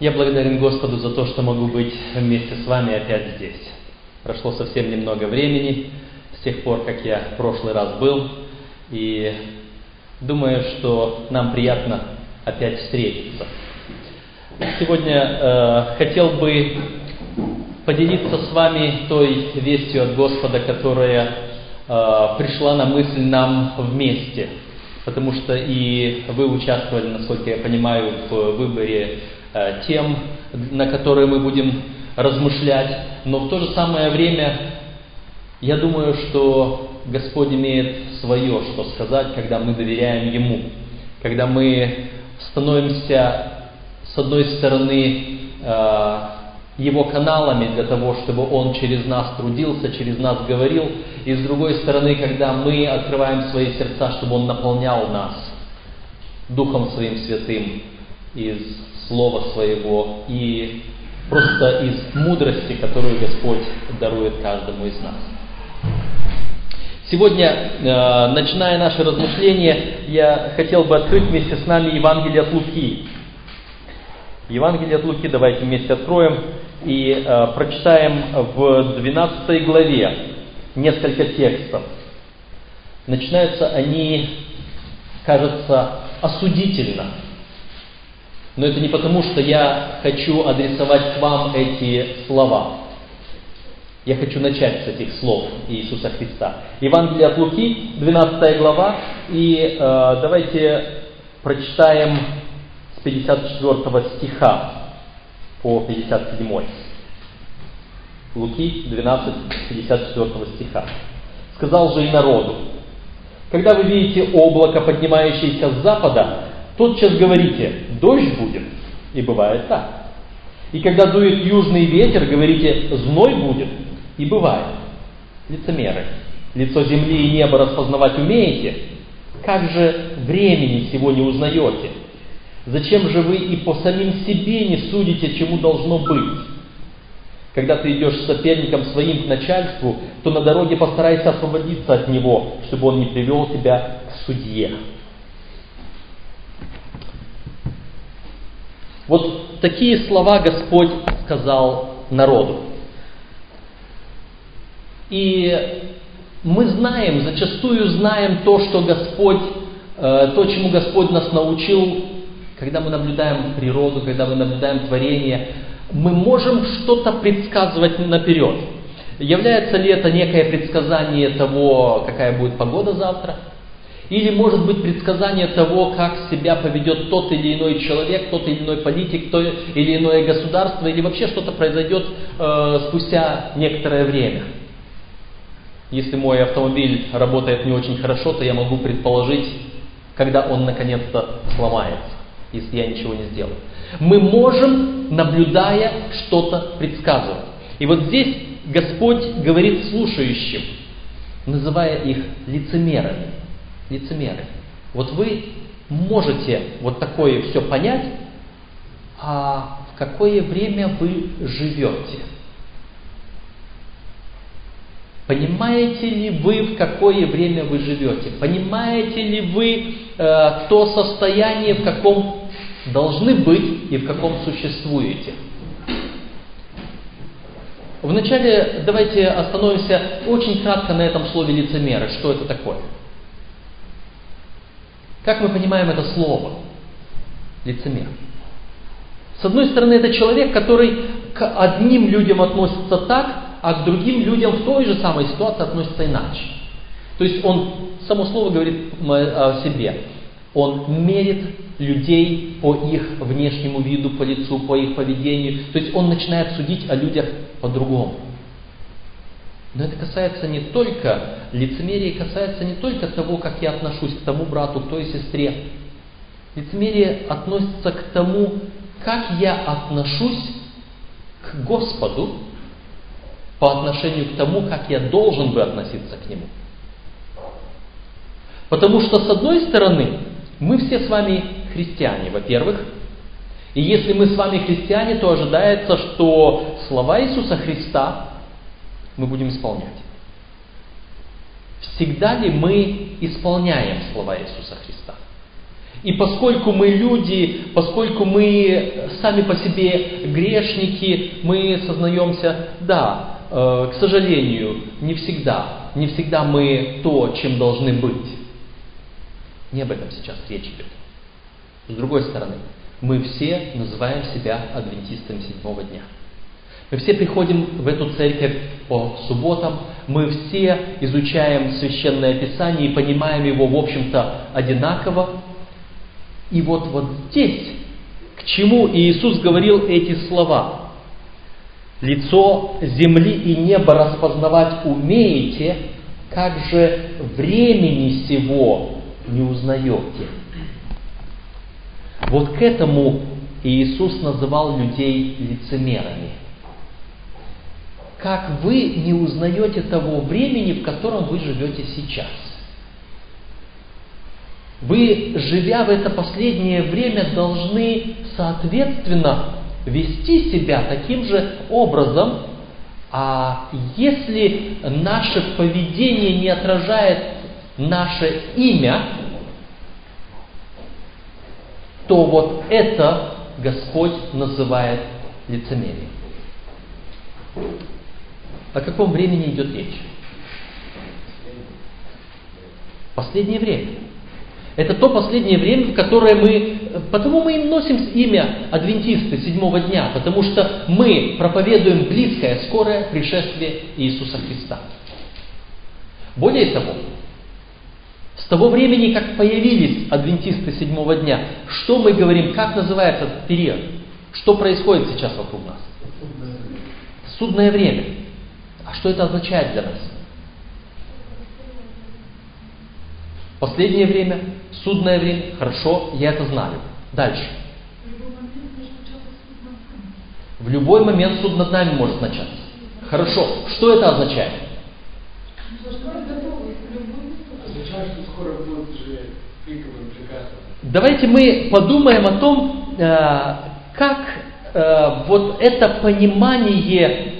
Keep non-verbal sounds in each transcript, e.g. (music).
Я благодарен Господу за то, что могу быть вместе с вами опять здесь. Прошло совсем немного времени с тех пор, как я в прошлый раз был, и думаю, что нам приятно опять встретиться. Сегодня э, хотел бы поделиться с вами той вестью от Господа, которая э, пришла на мысль нам вместе, потому что и вы участвовали, насколько я понимаю, в выборе тем, на которые мы будем размышлять, но в то же самое время я думаю, что Господь имеет свое, что сказать, когда мы доверяем Ему, когда мы становимся, с одной стороны, э, Его каналами для того, чтобы Он через нас трудился, через нас говорил, и с другой стороны, когда мы открываем свои сердца, чтобы Он наполнял нас Духом Своим Святым из Слова Своего и просто из мудрости, которую Господь дарует каждому из нас. Сегодня, э, начиная наше размышление, я хотел бы открыть вместе с нами Евангелие от Луки. Евангелие от Луки давайте вместе откроем и э, прочитаем в 12 главе несколько текстов. Начинаются они, кажется, осудительно – но это не потому, что я хочу адресовать к вам эти слова. Я хочу начать с этих слов Иисуса Христа. Евангелие от Луки, 12 глава, и э, давайте прочитаем с 54 стиха по 57. Луки 12, 54 стиха. «Сказал же и народу, когда вы видите облако, поднимающееся с запада, тотчас говорите, дождь будет. И бывает так. И когда дует южный ветер, говорите, зной будет. И бывает. Лицемеры. Лицо земли и неба распознавать умеете? Как же времени всего не узнаете? Зачем же вы и по самим себе не судите, чему должно быть? Когда ты идешь с соперником своим к начальству, то на дороге постарайся освободиться от него, чтобы он не привел тебя к судье. Вот такие слова Господь сказал народу. И мы знаем, зачастую знаем то, что Господь, э, то, чему Господь нас научил, когда мы наблюдаем природу, когда мы наблюдаем творение, мы можем что-то предсказывать наперед. Является ли это некое предсказание того, какая будет погода завтра? Или может быть предсказание того, как себя поведет тот или иной человек, тот или иной политик, то или иное государство, или вообще что-то произойдет э, спустя некоторое время. Если мой автомобиль работает не очень хорошо, то я могу предположить, когда он наконец-то сломается, если я ничего не сделаю. Мы можем, наблюдая, что-то предсказывать. И вот здесь Господь говорит слушающим, называя их лицемерами лицемеры. Вот вы можете вот такое все понять, а в какое время вы живете? Понимаете ли вы, в какое время вы живете? Понимаете ли вы э, то состояние, в каком должны быть и в каком существуете? Вначале давайте остановимся очень кратко на этом слове лицемеры. Что это такое? Как мы понимаем это слово? Лицемер. С одной стороны, это человек, который к одним людям относится так, а к другим людям в той же самой ситуации относится иначе. То есть он, само слово говорит о себе, он мерит людей по их внешнему виду, по лицу, по их поведению. То есть он начинает судить о людях по-другому. Но это касается не только, лицемерие касается не только того, как я отношусь к тому брату, к той сестре. Лицемерие относится к тому, как я отношусь к Господу по отношению к тому, как я должен бы относиться к Нему. Потому что, с одной стороны, мы все с вами христиане, во-первых, и если мы с вами христиане, то ожидается, что слова Иисуса Христа мы будем исполнять. Всегда ли мы исполняем слова Иисуса Христа? И поскольку мы люди, поскольку мы сами по себе грешники, мы сознаемся, да, э, к сожалению, не всегда, не всегда мы то, чем должны быть. Не об этом сейчас речь идет. С другой стороны, мы все называем себя адвентистами седьмого дня. Мы все приходим в эту церковь по субботам, мы все изучаем священное писание и понимаем его, в общем-то, одинаково. И вот, вот здесь, к чему Иисус говорил эти слова. Лицо земли и неба распознавать умеете, как же времени сего не узнаете. Вот к этому Иисус называл людей лицемерами. Как вы не узнаете того времени, в котором вы живете сейчас? Вы, живя в это последнее время, должны соответственно вести себя таким же образом, а если наше поведение не отражает наше имя, то вот это Господь называет лицемерием. О каком времени идет речь? Последнее время. Это то последнее время, в которое мы... Потому мы и носим имя адвентисты седьмого дня, потому что мы проповедуем близкое, скорое пришествие Иисуса Христа. Более того, с того времени, как появились адвентисты седьмого дня, что мы говорим, как называется этот период? Что происходит сейчас вокруг нас? Судное время. А что это означает для нас? Последнее время, судное время, хорошо, я это знаю. Дальше. В любой момент суд над нами может начаться. Хорошо, что это означает? Давайте мы подумаем о том, э, как э, вот это понимание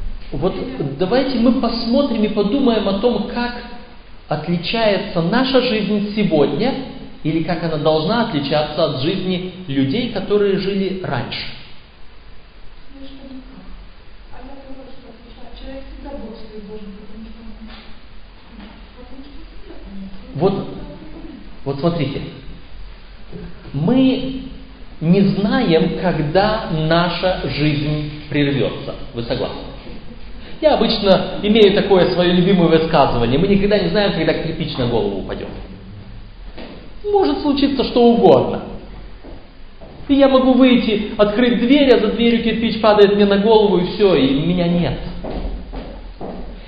Вот давайте мы посмотрим и подумаем о том, как отличается наша жизнь сегодня или как она должна отличаться от жизни людей, которые жили раньше. Вот, вот смотрите, мы не знаем, когда наша жизнь прервется. Вы согласны? Я обычно имею такое свое любимое высказывание. Мы никогда не знаем, когда кирпич на голову упадет. Может случиться что угодно. И я могу выйти, открыть дверь, а за дверью кирпич падает мне на голову, и все, и меня нет.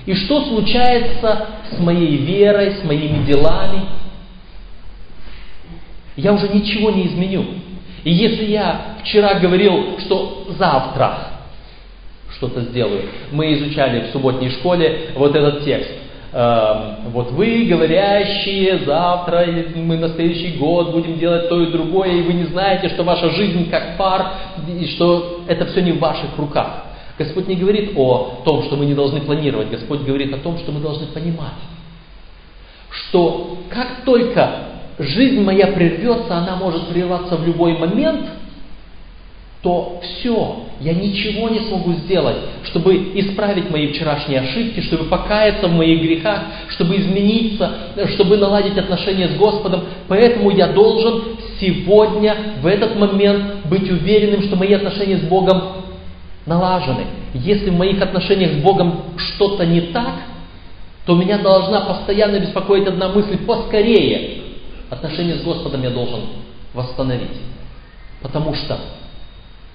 И что случается с моей верой, с моими делами? Я уже ничего не изменю. И если я вчера говорил, что завтра что-то сделаю. Мы изучали в субботней школе вот этот текст. Эм, вот вы, говорящие, завтра мы на следующий год будем делать то и другое, и вы не знаете, что ваша жизнь как пар, и что это все не в ваших руках. Господь не говорит о том, что мы не должны планировать, Господь говорит о том, что мы должны понимать, что как только жизнь моя прервется, она может прерваться в любой момент – то все, я ничего не смогу сделать, чтобы исправить мои вчерашние ошибки, чтобы покаяться в моих грехах, чтобы измениться, чтобы наладить отношения с Господом. Поэтому я должен сегодня, в этот момент, быть уверенным, что мои отношения с Богом налажены. Если в моих отношениях с Богом что-то не так, то меня должна постоянно беспокоить одна мысль, поскорее отношения с Господом я должен восстановить. Потому что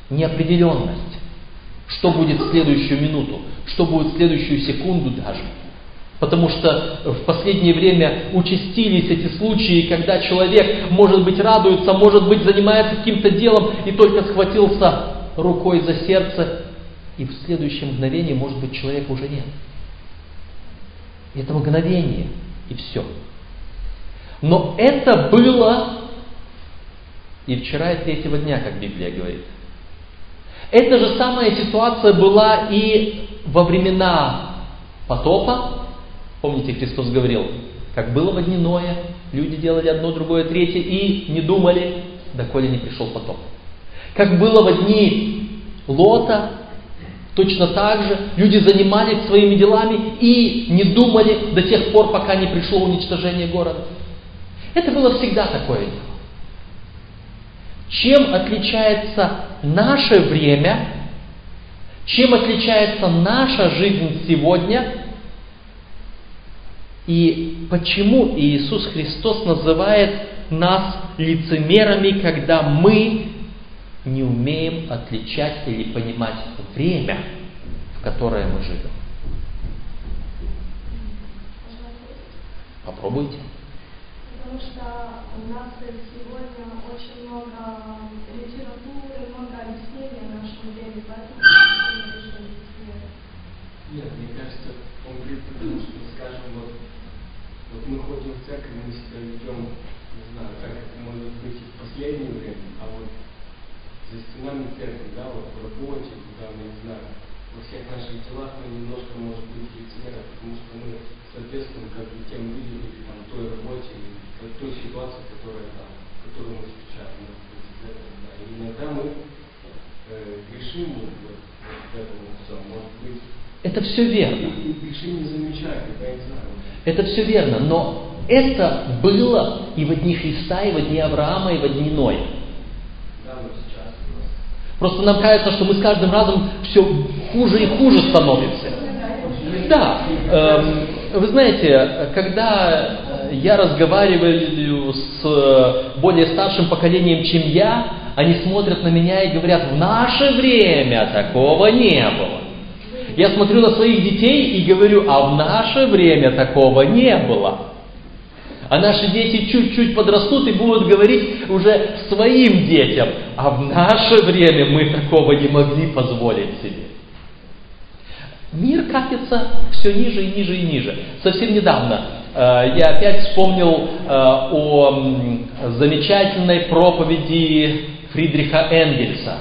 неопределенность. Что будет в следующую минуту, что будет в следующую секунду даже. Потому что в последнее время участились эти случаи, когда человек, может быть, радуется, может быть, занимается каким-то делом и только схватился рукой за сердце, и в следующее мгновение, может быть, человека уже нет. Это мгновение, и все. Но это было и вчера, и третьего дня, как Библия говорит. Эта же самая ситуация была и во времена потопа. Помните, Христос говорил, как было в дни Ноя, люди делали одно, другое, третье и не думали, доколе не пришел потоп. Как было в дни Лота, точно так же люди занимались своими делами и не думали до тех пор, пока не пришло уничтожение города. Это было всегда такое дело. Чем отличается наше время, чем отличается наша жизнь сегодня и почему Иисус Христос называет нас лицемерами, когда мы не умеем отличать или понимать время, в которое мы живем. Попробуйте. Потому что у нас сегодня очень много литературы, много объяснений о нашем деле, поэтому Нет, мне кажется, он говорит, потому что, скажем, вот, вот мы ходим в церковь, мы себя ведем, не знаю, как это может быть в последнее время, а вот за стенами церкви, да, вот в работе, куда мы, не знаю, во всех наших делах мы немножко, может быть, лицемеры, потому что мы соответствуем как бы тем людям или там той работе, или той ситуации, которая там, которую мы встречаем. Да, иногда мы грешим вот, может быть. Это все верно. Это все верно, но это было и в дни Христа, и в дни Авраама, и в дни Ноя. Просто нам кажется, что мы с каждым разом все хуже и хуже становимся. Да, э, вы знаете, когда я разговариваю с более старшим поколением, чем я, они смотрят на меня и говорят, в наше время такого не было. Я смотрю на своих детей и говорю, а в наше время такого не было. А наши дети чуть-чуть подрастут и будут говорить уже своим детям, а в наше время мы такого не могли позволить себе. Мир катится все ниже и ниже и ниже. Совсем недавно э, я опять вспомнил э, о замечательной проповеди Фридриха Энгельса.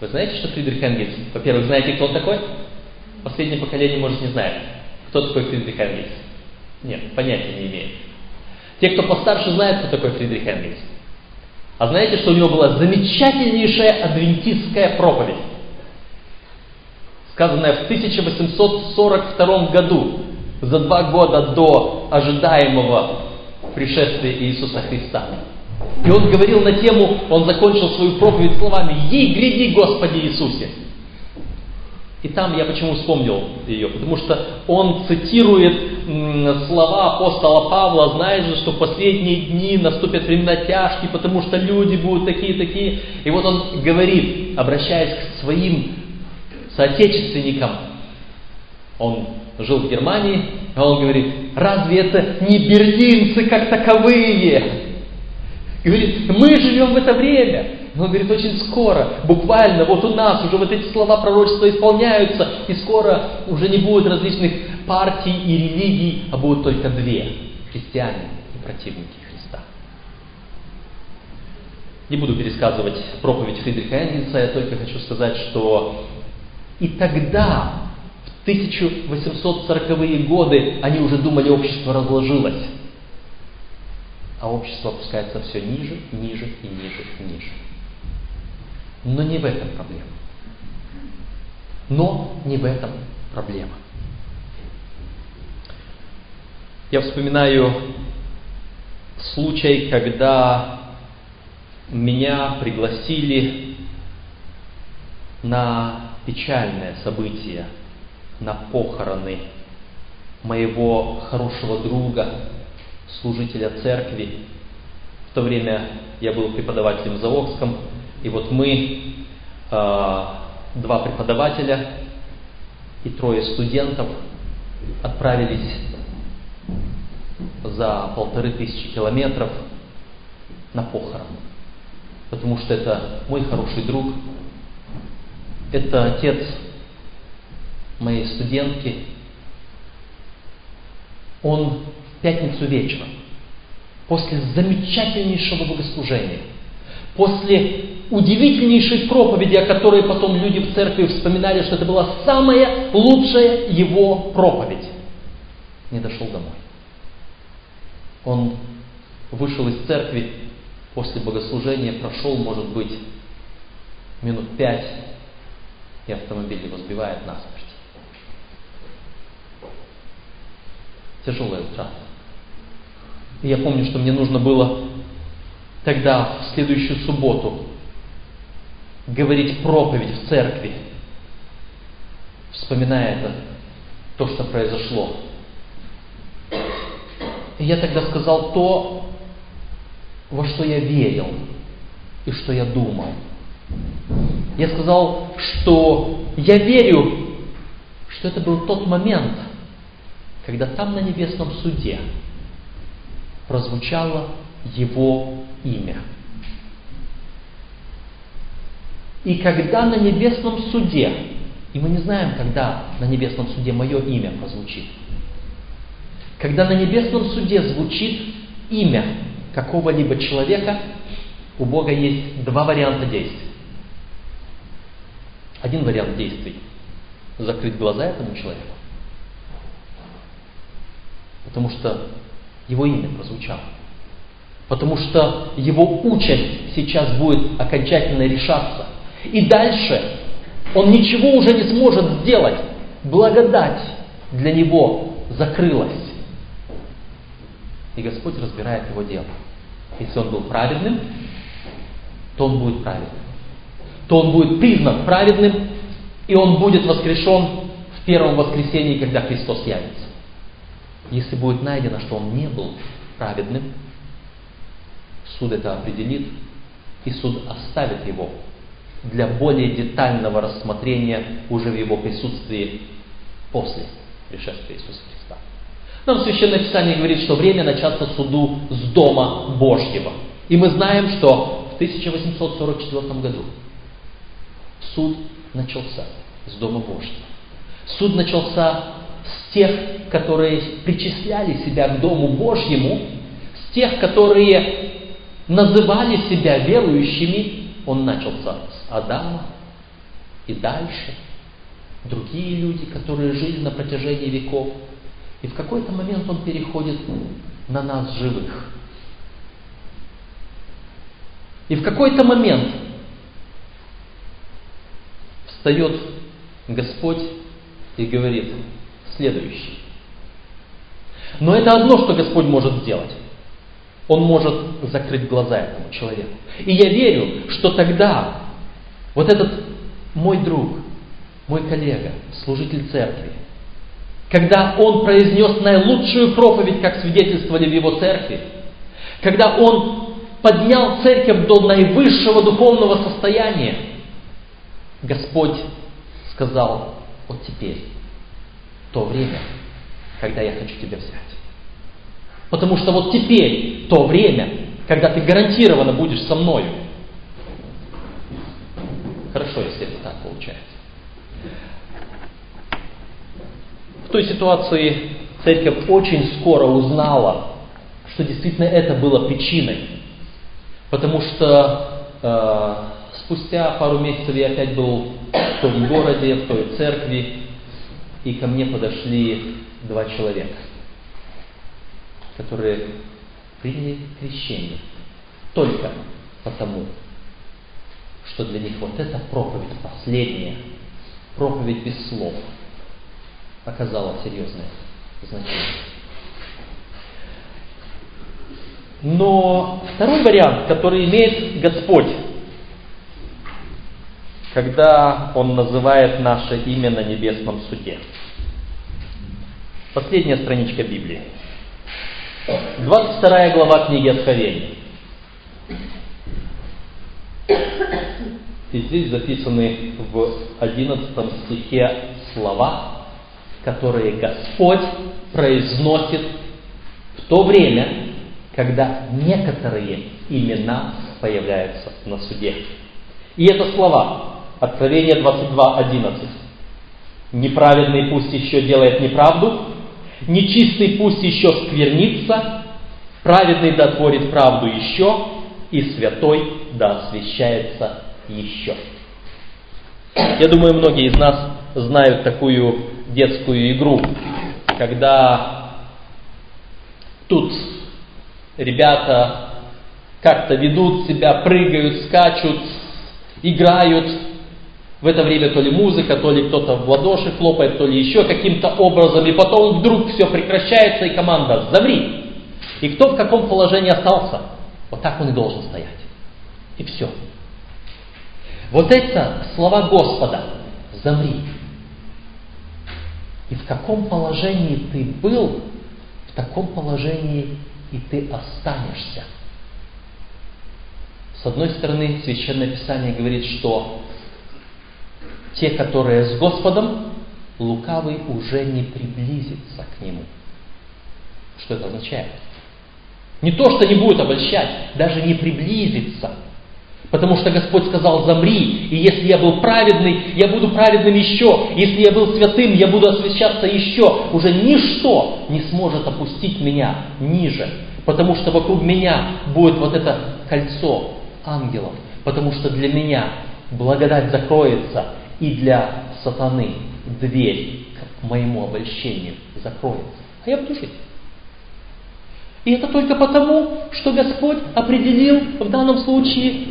Вы знаете, что Фридрих Энгельс? Во-первых, знаете, кто он такой? Последнее поколение, может, не знает. Кто такой Фридрих Энгельс? Нет, понятия не имеет. Те, кто постарше, знают, кто такой Фридрих Энгельс. А знаете, что у него была замечательнейшая адвентистская проповедь, сказанная в 1842 году, за два года до ожидаемого пришествия Иисуса Христа. И он говорил на тему, он закончил свою проповедь словами «Ей гряди, Господи Иисусе!» И там я почему вспомнил ее? Потому что он цитирует слова апостола Павла, знаешь же, что в последние дни наступят времена тяжкие, потому что люди будут такие-такие. И вот он говорит, обращаясь к своим соотечественникам, он жил в Германии, а он говорит, разве это не берлинцы как таковые? Говорит, мы живем в это время. Он говорит, очень скоро, буквально, вот у нас уже вот эти слова пророчества исполняются, и скоро уже не будет различных партий и религий, а будут только две – христиане и противники Христа. Не буду пересказывать проповедь Фридриха Энгельса, я только хочу сказать, что и тогда, в 1840-е годы, они уже думали, общество разложилось. А общество опускается все ниже, ниже и ниже и ниже. Но не в этом проблема. Но не в этом проблема. Я вспоминаю случай, когда меня пригласили на печальное событие, на похороны моего хорошего друга, служителя церкви. В то время я был преподавателем в Завокском, и вот мы, э, два преподавателя и трое студентов, отправились за полторы тысячи километров на похорон. Потому что это мой хороший друг, это отец моей студентки. Он пятницу вечером, после замечательнейшего богослужения, после удивительнейшей проповеди, о которой потом люди в церкви вспоминали, что это была самая лучшая его проповедь, не дошел домой. Он вышел из церкви после богослужения, прошел, может быть, минут пять, и автомобиль его сбивает насмерть. Тяжелая утрата. Я помню, что мне нужно было тогда, в следующую субботу, говорить проповедь в церкви, вспоминая это, то, что произошло. И я тогда сказал то, во что я верил и что я думал. Я сказал, что я верю, что это был тот момент, когда там на небесном суде прозвучало его имя. И когда на небесном суде, и мы не знаем, когда на небесном суде мое имя прозвучит, когда на небесном суде звучит имя какого-либо человека, у Бога есть два варианта действий. Один вариант действий – закрыть глаза этому человеку, потому что его имя прозвучало. Потому что его участь сейчас будет окончательно решаться. И дальше он ничего уже не сможет сделать. Благодать для него закрылась. И Господь разбирает его дело. Если он был праведным, то он будет праведным. То он будет признан праведным, и он будет воскрешен в первом воскресении, когда Христос явится. Если будет найдено, что он не был праведным, суд это определит, и суд оставит его для более детального рассмотрения уже в его присутствии после пришествия Иисуса Христа. Нам Священное Писание говорит, что время начаться суду с Дома Божьего. И мы знаем, что в 1844 году суд начался с Дома Божьего. Суд начался с тех, которые причисляли себя к Дому Божьему, с тех, которые называли себя верующими, он начался с Адама и дальше. Другие люди, которые жили на протяжении веков. И в какой-то момент он переходит на нас живых. И в какой-то момент встает Господь и говорит следующее. Но это одно, что Господь может сделать. Он может закрыть глаза этому человеку. И я верю, что тогда вот этот мой друг, мой коллега, служитель церкви, когда он произнес наилучшую проповедь, как свидетельствовали в его церкви, когда он поднял церковь до наивысшего духовного состояния, Господь сказал, вот теперь то время, когда я хочу тебя взять. Потому что вот теперь то время, когда ты гарантированно будешь со мною. Хорошо, если это так получается. В той ситуации церковь очень скоро узнала, что действительно это было причиной. Потому что э, спустя пару месяцев я опять был в том городе, в той церкви, и ко мне подошли два человека, которые приняли крещение только потому, что для них вот эта проповедь последняя, проповедь без слов – оказало серьезное значение. Но второй вариант, который имеет Господь, когда Он называет наше имя на небесном суде. Последняя страничка Библии. 22 глава книги Откровения. И здесь записаны в 11 стихе слова, которые Господь произносит в то время, когда некоторые имена появляются на суде. И это слова. Откровение 22.11. Неправедный пусть еще делает неправду, нечистый пусть еще сквернится, праведный да творит правду еще, и святой да освящается еще. Я думаю, многие из нас знают такую детскую игру, когда тут ребята как-то ведут себя, прыгают, скачут, играют. В это время то ли музыка, то ли кто-то в ладоши хлопает, то ли еще каким-то образом. И потом вдруг все прекращается, и команда «Замри!» И кто в каком положении остался, вот так он и должен стоять. И все. Вот это слова Господа «Замри!» И в каком положении ты был, в таком положении и ты останешься. С одной стороны, Священное Писание говорит, что те, которые с Господом, лукавый уже не приблизится к Нему. Что это означает? Не то, что не будет обольщать, даже не приблизится – Потому что Господь сказал, замри, и если я был праведный, я буду праведным еще. Если я был святым, я буду освящаться еще. Уже ничто не сможет опустить меня ниже. Потому что вокруг меня будет вот это кольцо ангелов. Потому что для меня благодать закроется, и для сатаны дверь к моему обольщению закроется. А я буду жить. И это только потому, что Господь определил в данном случае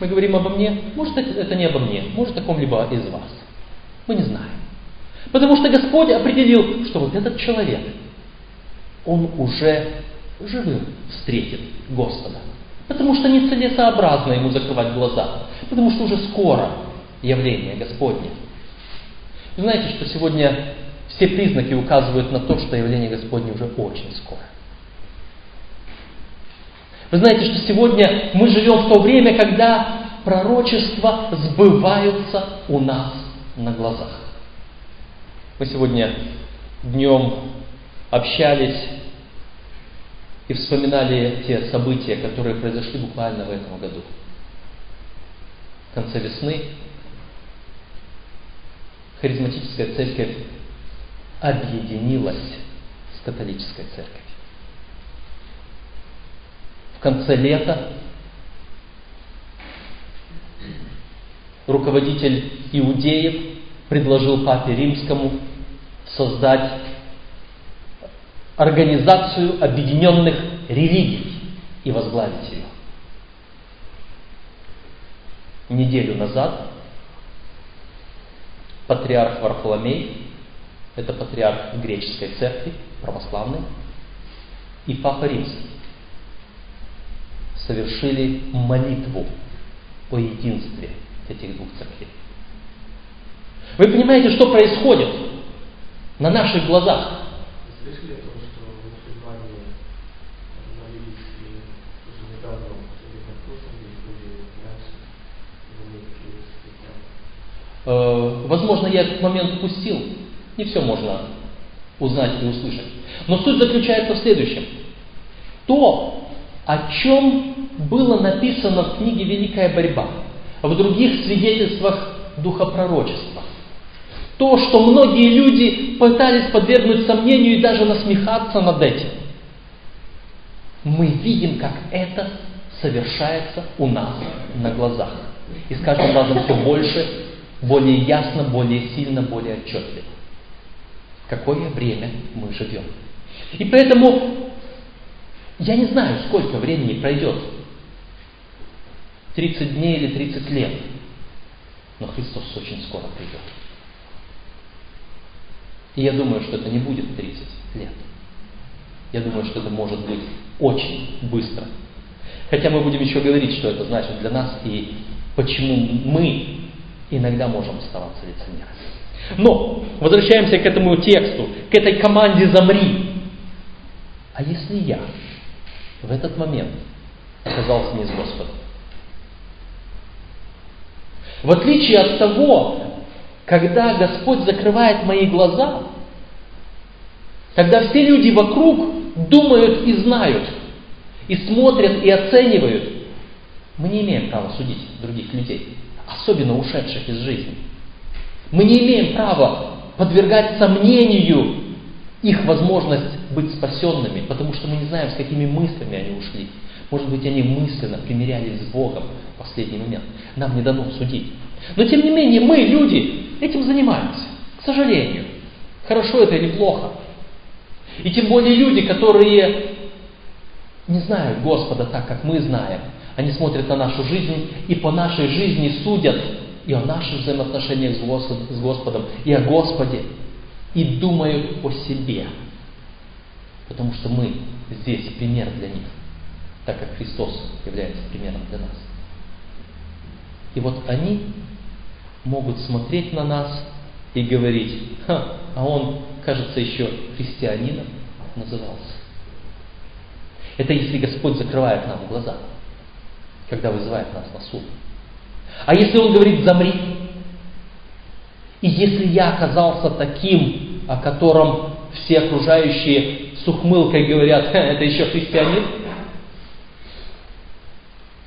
мы говорим обо мне, может это не обо мне, может о ком-либо из вас. Мы не знаем. Потому что Господь определил, что вот этот человек, он уже живым встретит Господа. Потому что нецелесообразно ему закрывать глаза. Потому что уже скоро явление Господне. Вы знаете, что сегодня все признаки указывают на то, что явление Господне уже очень скоро. Вы знаете, что сегодня мы живем в то время, когда пророчества сбываются у нас на глазах. Мы сегодня днем общались и вспоминали те события, которые произошли буквально в этом году. В конце весны харизматическая церковь объединилась с католической церковью в конце лета руководитель иудеев предложил папе римскому создать организацию объединенных религий и возглавить ее. Неделю назад патриарх Варфоломей, это патриарх греческой церкви, православный, и папа римский совершили молитву о единстве этих двух церквей. Вы понимаете, что происходит на наших глазах? Слышали о том, что в мусульмане молились уже недавно перед вопросом, были раньше, э, Возможно, я этот момент упустил. Не все можно узнать и услышать. Но суть заключается в следующем. То, о чем было написано в книге «Великая борьба», в других свидетельствах духопророчества. То, что многие люди пытались подвергнуть сомнению и даже насмехаться над этим. Мы видим, как это совершается у нас на глазах. И с каждым разом все больше, более ясно, более сильно, более отчетливо. Какое время мы живем. И поэтому я не знаю, сколько времени пройдет. 30 дней или 30 лет. Но Христос очень скоро придет. И я думаю, что это не будет 30 лет. Я думаю, что это может быть очень быстро. Хотя мы будем еще говорить, что это значит для нас и почему мы иногда можем оставаться лицемерами. Но возвращаемся к этому тексту, к этой команде «Замри». А если я в этот момент оказался не с Господом. В отличие от того, когда Господь закрывает мои глаза, когда все люди вокруг думают и знают, и смотрят и оценивают, мы не имеем права судить других людей, особенно ушедших из жизни. Мы не имеем права подвергать сомнению их возможность быть спасенными, потому что мы не знаем, с какими мыслями они ушли. Может быть, они мысленно примирялись с Богом в последний момент. Нам не дано судить. Но тем не менее, мы, люди, этим занимаемся. К сожалению. Хорошо это или плохо. И тем более люди, которые не знают Господа так, как мы знаем. Они смотрят на нашу жизнь и по нашей жизни судят и о наших взаимоотношениях с Господом, и о Господе, и думают о себе. Потому что мы здесь пример для них, так как Христос является примером для нас. И вот они могут смотреть на нас и говорить, Ха, а он, кажется, еще христианином назывался. Это если Господь закрывает нам глаза, когда вызывает нас на суд. А если Он говорит «замри», и если я оказался таким, о котором все окружающие с ухмылкой говорят, это еще христианин,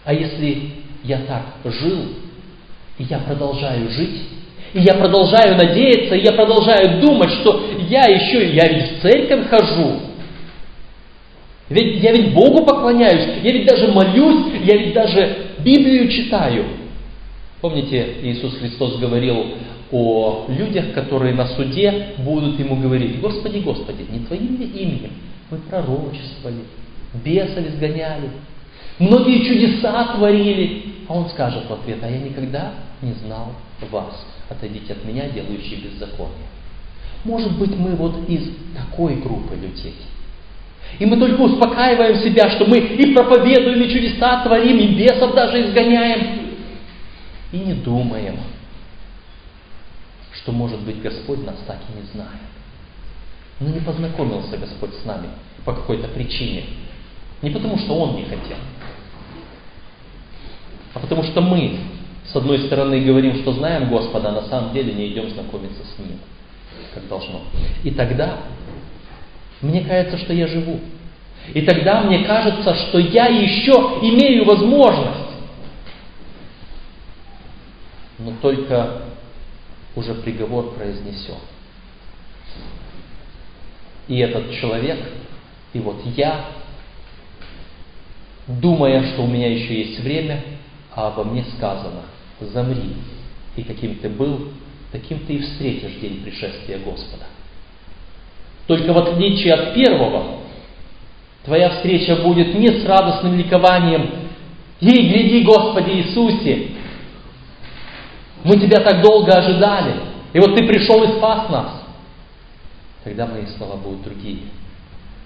а если я так жил, и я продолжаю жить, и я продолжаю надеяться, и я продолжаю думать, что я еще, я ведь в церковь хожу, ведь я ведь Богу поклоняюсь, я ведь даже молюсь, я ведь даже Библию читаю. Помните, Иисус Христос говорил о людях, которые на суде будут ему говорить, Господи, Господи, не Твоим ли именем мы пророчествовали, бесов изгоняли, многие чудеса творили. А он скажет в ответ, а я никогда не знал вас, отойдите от меня, делающие беззаконие. Может быть, мы вот из такой группы людей. И мы только успокаиваем себя, что мы и проповедуем, и чудеса творим, и бесов даже изгоняем. И не думаем, что, может быть, Господь нас так и не знает. Но не познакомился Господь с нами по какой-то причине. Не потому, что Он не хотел, а потому что мы, с одной стороны, говорим, что знаем Господа, а на самом деле не идем знакомиться с Ним, как должно. И тогда мне кажется, что я живу. И тогда мне кажется, что я еще имею возможность. Но только уже приговор произнесен. И этот человек, и вот я, думая, что у меня еще есть время, а обо мне сказано, замри, и каким ты был, таким ты и встретишь день пришествия Господа. Только в отличие от первого, твоя встреча будет не с радостным ликованием «Ей, гляди, Господи Иисусе! Мы Тебя так долго ожидали, и вот Ты пришел и спас нас!» Тогда мои слова будут другие.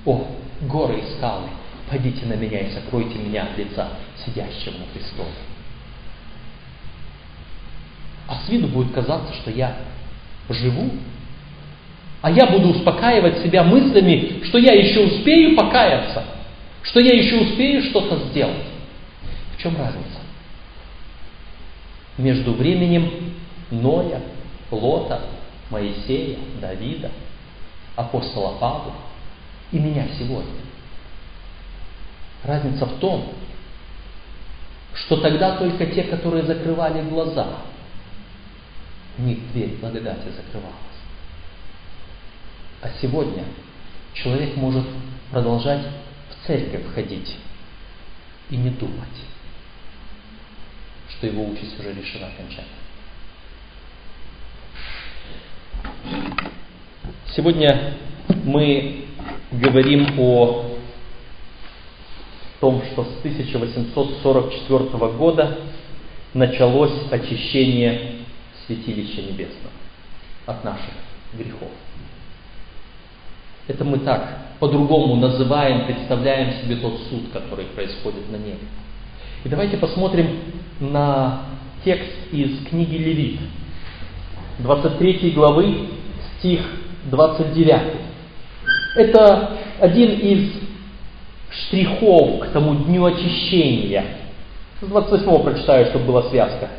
«О, горы и скалы, пойдите на меня и сокройте меня от лица сидящего на престоле!» А с виду будет казаться, что я живу а я буду успокаивать себя мыслями, что я еще успею покаяться, что я еще успею что-то сделать. В чем разница? Между временем Ноя, Лота, Моисея, Давида, апостола Павла и меня сегодня. Разница в том, что тогда только те, которые закрывали глаза, у них дверь благодати закрывалась. А сегодня человек может продолжать в церковь ходить и не думать, что его участь уже решена окончательно. Сегодня мы говорим о том, что с 1844 года началось очищение святилища небесного от наших грехов. Это мы так по-другому называем, представляем себе тот суд, который происходит на небе. И давайте посмотрим на текст из книги Левит, 23 главы, стих 29. Это один из штрихов к тому дню очищения. С 28 прочитаю, чтобы была связка.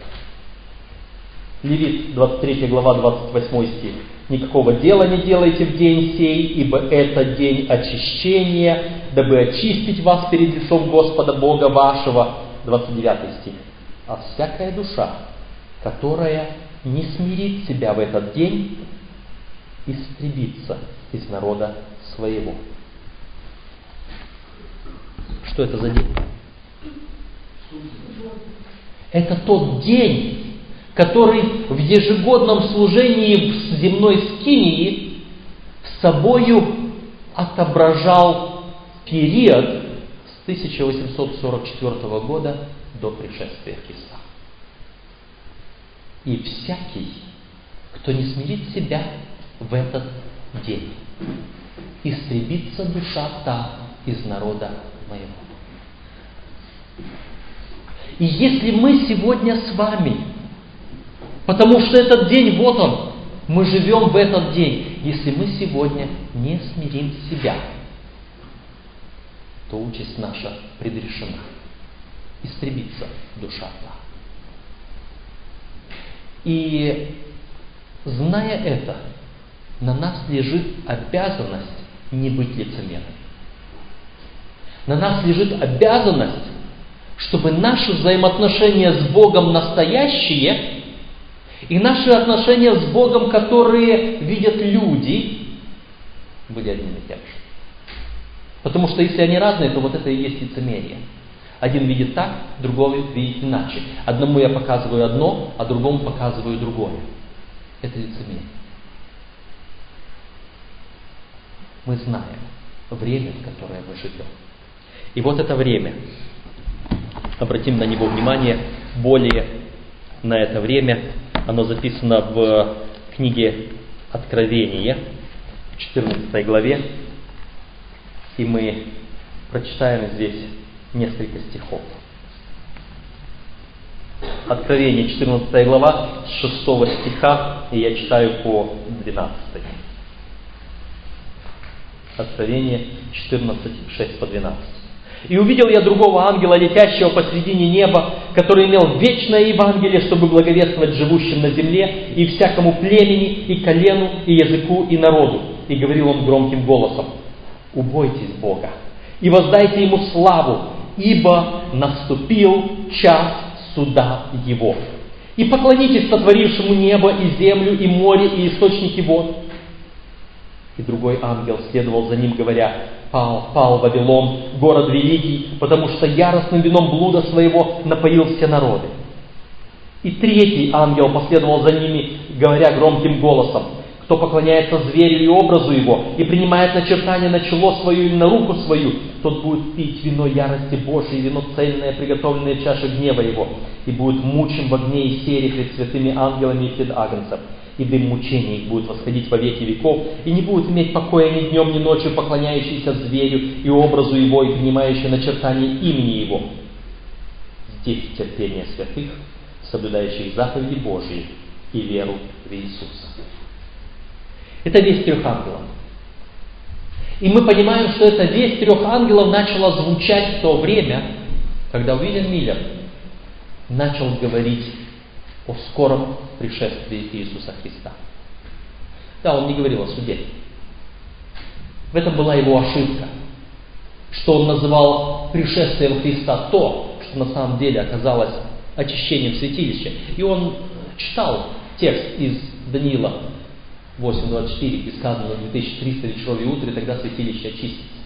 Левит, 23 глава, 28 стих. Никакого дела не делайте в день сей, ибо это день очищения, дабы очистить вас перед лицом Господа Бога вашего. 29 стих. А всякая душа, которая не смирит себя в этот день, истребится из народа своего. Что это за день? Это тот день, который в ежегодном служении в земной скинии собою отображал период с 1844 года до пришествия Христа. И всякий, кто не смирит себя в этот день, истребится душа та из народа моего. И если мы сегодня с вами, потому что этот день, вот он, мы живем в этот день, если мы сегодня не смирим себя, то участь наша предрешена. Истребится душа та. И зная это, на нас лежит обязанность не быть лицемерами. На нас лежит обязанность, чтобы наши взаимоотношения с Богом настоящие и наши отношения с Богом, которые видят люди, были одними и тем же. Потому что если они разные, то вот это и есть лицемерие. Один видит так, другой видит иначе. Одному я показываю одно, а другому показываю другое. Это лицемерие. Мы знаем время, в которое мы живем. И вот это время, обратим на него внимание, более на это время, оно записано в книге Откровения, в 14 главе, и мы прочитаем здесь несколько стихов. Откровение, 14 глава, с 6 стиха, и я читаю по 12. Откровение 14, 6 по 12. «И увидел я другого ангела, летящего посредине неба, который имел вечное Евангелие, чтобы благовествовать живущим на земле и всякому племени, и колену, и языку, и народу. И говорил он громким голосом, убойтесь Бога и воздайте Ему славу, ибо наступил час суда Его. И поклонитесь сотворившему небо и землю, и море, и источники вод. И другой ангел следовал за ним, говоря, «Пал, пал Вавилон, город великий, потому что яростным вином блуда своего напоил все народы». И третий ангел последовал за ними, говоря громким голосом, кто поклоняется зверю и образу его, и принимает начертание на чело свое или на руку свою, тот будет пить вино ярости Божией, вино цельное, приготовленное в чаше гнева его, и будет мучим в огне и сере пред святыми ангелами и пред агнцем. И дым мучений их будет восходить во веки веков, и не будет иметь покоя ни днем, ни ночью, поклоняющийся зверю и образу его, и принимающий начертание имени его. Здесь терпение святых, соблюдающих заповеди Божьи и веру в Иисуса. Это весть трех ангелов. И мы понимаем, что эта весть трех ангелов начала звучать в то время, когда Уильям Миллер начал говорить о скором пришествии Иисуса Христа. Да, он не говорил о суде. В этом была его ошибка, что он называл пришествием Христа то, что на самом деле оказалось очищением святилища. И он читал текст из Даниила 8.24, где сказано 2300 вечеров и утр, и тогда святилище очистится.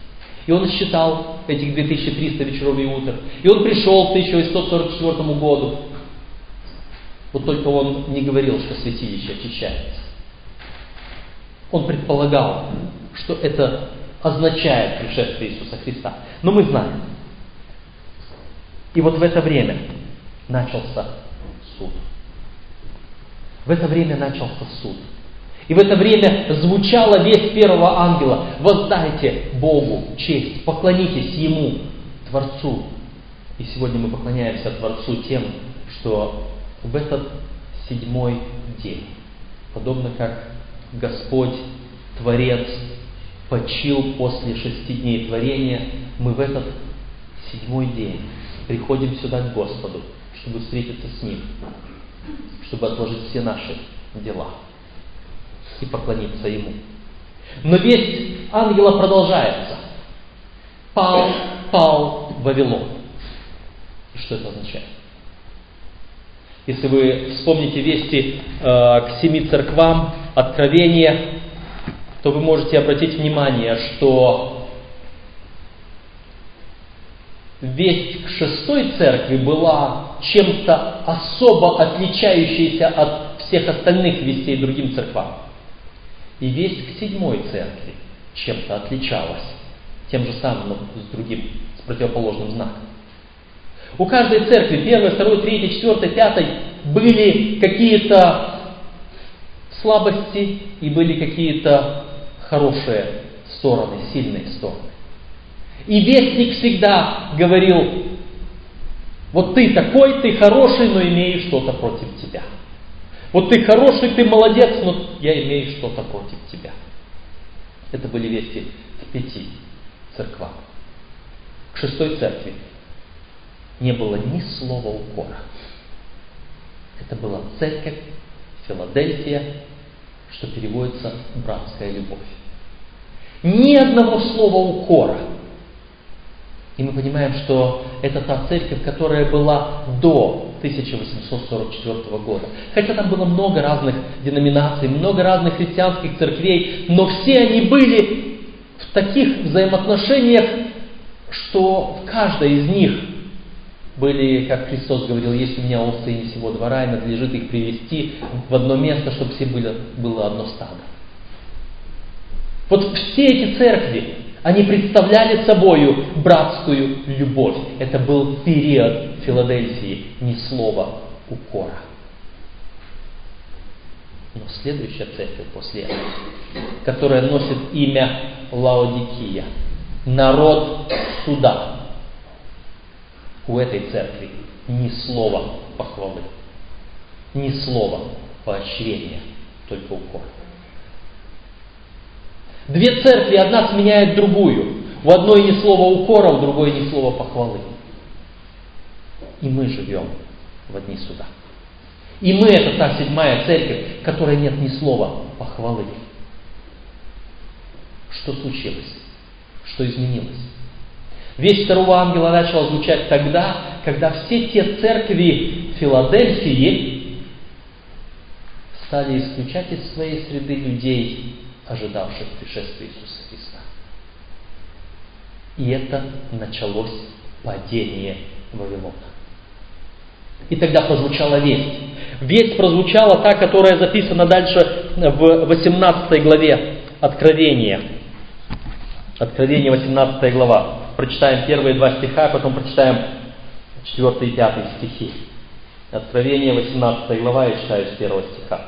И он считал этих 2300 вечеров и утр. И он пришел к 1844 году. Вот только он не говорил, что святилище очищается. Он предполагал, что это означает пришествие Иисуса Христа. Но мы знаем. И вот в это время начался суд. В это время начался суд. И в это время звучала весть первого ангела. Воздайте Богу честь, поклонитесь Ему, Творцу. И сегодня мы поклоняемся Творцу тем, что в этот седьмой день, подобно как Господь, Творец, почил после шести дней творения, мы в этот седьмой день приходим сюда к Господу, чтобы встретиться с Ним. чтобы отложить все наши дела и поклониться Ему. Но весть ангела продолжается. Пал, пал Вавилон. И что это означает? Если вы вспомните вести э, к семи церквам, откровения, то вы можете обратить внимание, что весть к шестой церкви была чем-то особо отличающейся от всех остальных вестей другим церквам. И весть к седьмой церкви чем-то отличалась, тем же самым, но с другим, с противоположным знаком. У каждой церкви, первой, второй, третьей, четвертой, пятой, были какие-то слабости и были какие-то хорошие стороны, сильные стороны. И вестник всегда говорил, вот ты такой, ты хороший, но имею что-то против тебя. Вот ты хороший, ты молодец, но я имею что-то против тебя. Это были вести к пяти церквам. К шестой церкви не было ни слова укора. Это была церковь Филадельфия, что переводится «братская любовь». Ни одного слова укора. И мы понимаем, что это та церковь, которая была до 1844 года. Хотя там было много разных деноминаций, много разных христианских церквей, но все они были в таких взаимоотношениях, что в каждой из них были, как Христос говорил, есть у меня овцы не всего двора, и надлежит их привести в одно место, чтобы все было, было одно стадо. Вот все эти церкви, они представляли собою братскую любовь. Это был период Филадельфии, ни слова укора. Но следующая церковь после этого, которая носит имя Лаодикия, народ суда, у этой церкви ни слова похвалы, ни слова поощрения, только укор. Две церкви, одна сменяет другую. В одной ни слова укора, в другой ни слова похвалы. И мы живем в одни суда. И мы это та седьмая церковь, которой нет ни слова похвалы. Что случилось? Что изменилось? Весть второго ангела начала звучать тогда, когда все те церкви Филадельфии стали исключать из своей среды людей, ожидавших пришествия Иисуса Христа. И это началось падение Вавилона. И тогда прозвучала весть. Весть прозвучала та, которая записана дальше в 18 главе Откровения. Откровение, 18 глава. Прочитаем первые два стиха, а потом прочитаем 4 и 5 стихи. Откровение, 18 глава, я читаю с первого стиха.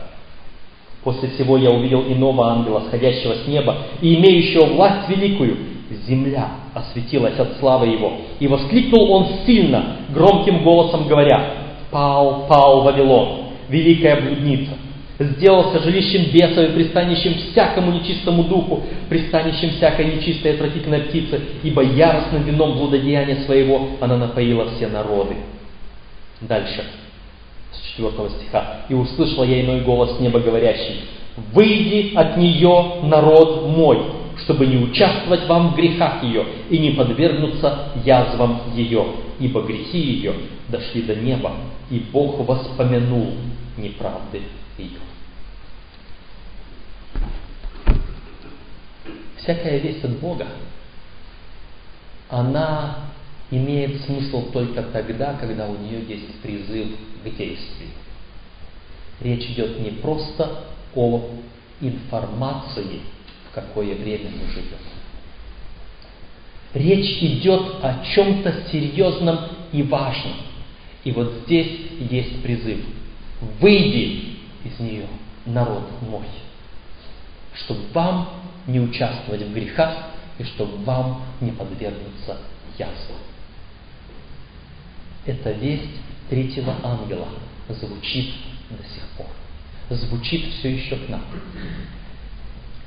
После всего я увидел иного ангела, сходящего с неба, и имеющего власть великую. Земля осветилась от славы его. И воскликнул он сильно, громким голосом говоря, «Пал, пал Вавилон, великая блудница, сделался жилищем бесов и пристанищем всякому нечистому духу, пристанищем всякой нечистой и отвратительной птицы, ибо яростным вином блудодеяния своего она напоила все народы». Дальше, с 4 стиха. «И услышал я иной голос неба говорящий, «Выйди от нее, народ мой, чтобы не участвовать вам в грехах ее и не подвергнуться язвам ее, ибо грехи ее дошли до неба, и Бог воспомянул неправды ее. Всякая весть от Бога, она имеет смысл только тогда, когда у нее есть призыв к действию. Речь идет не просто о информации, в какое время мы живем. Речь идет о чем-то серьезном и важном. И вот здесь есть призыв. Выйди из нее, народ мой, чтобы вам не участвовать в грехах и чтобы вам не подвергнуться язвам. Эта весть третьего ангела звучит до сих пор. Звучит все еще к нам.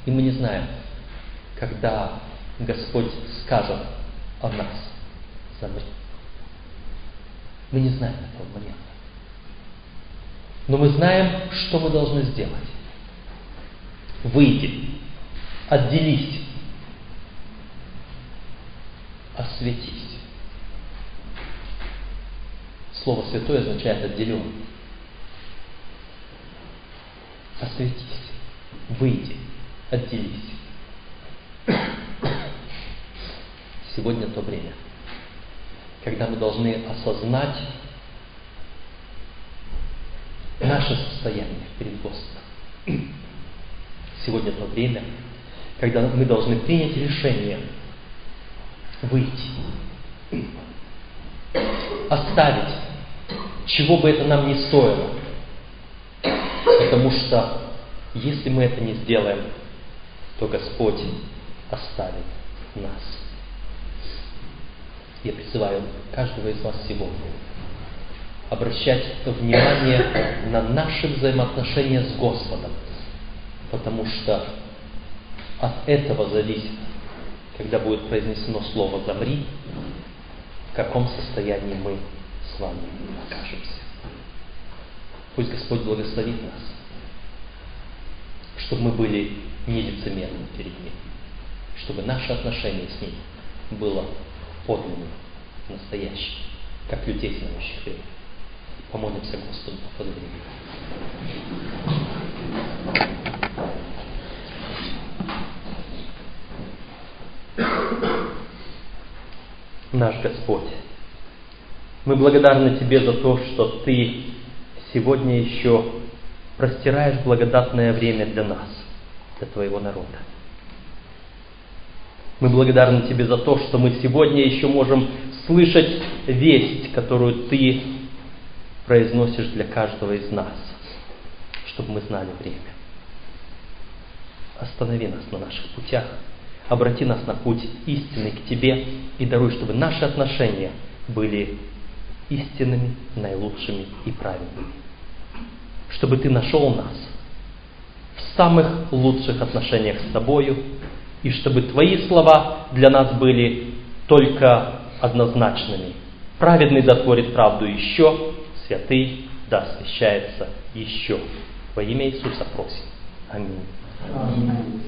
И мы не знаем, когда Господь скажет о нас замри. Мы не знаем этого момента. Но мы знаем, что мы должны сделать. Выйди, отделись, осветись. Слово святое означает отделен. Осветись, выйди, отделись. Сегодня то время, когда мы должны осознать наше состояние перед Господом. (clears throat) Сегодня то время, когда мы должны принять решение выйти, (clears throat) оставить, чего бы это нам ни стоило. Потому что если мы это не сделаем, то Господь оставит нас. Я призываю каждого из вас сегодня обращать внимание на наши взаимоотношения с Господом, потому что от этого зависит, когда будет произнесено слово «замри», в каком состоянии мы с вами окажемся. Пусть Господь благословит нас, чтобы мы были нелицемерны перед Ним, чтобы наше отношение с Ним было подлинным, настоящим, как людей, знающих время. Помолимся Господу, поблагодарим. Наш Господь, мы благодарны Тебе за то, что Ты сегодня еще простираешь благодатное время для нас, для Твоего народа. Мы благодарны Тебе за то, что мы сегодня еще можем слышать весть, которую Ты произносишь для каждого из нас, чтобы мы знали время. Останови нас на наших путях, обрати нас на путь истины к Тебе и даруй, чтобы наши отношения были истинными, наилучшими и правильными. Чтобы Ты нашел нас в самых лучших отношениях с Тобою, и чтобы Твои слова для нас были только однозначными. Праведный дотворит правду еще, святый да освящается еще. Во имя Иисуса просим. Аминь. Аминь.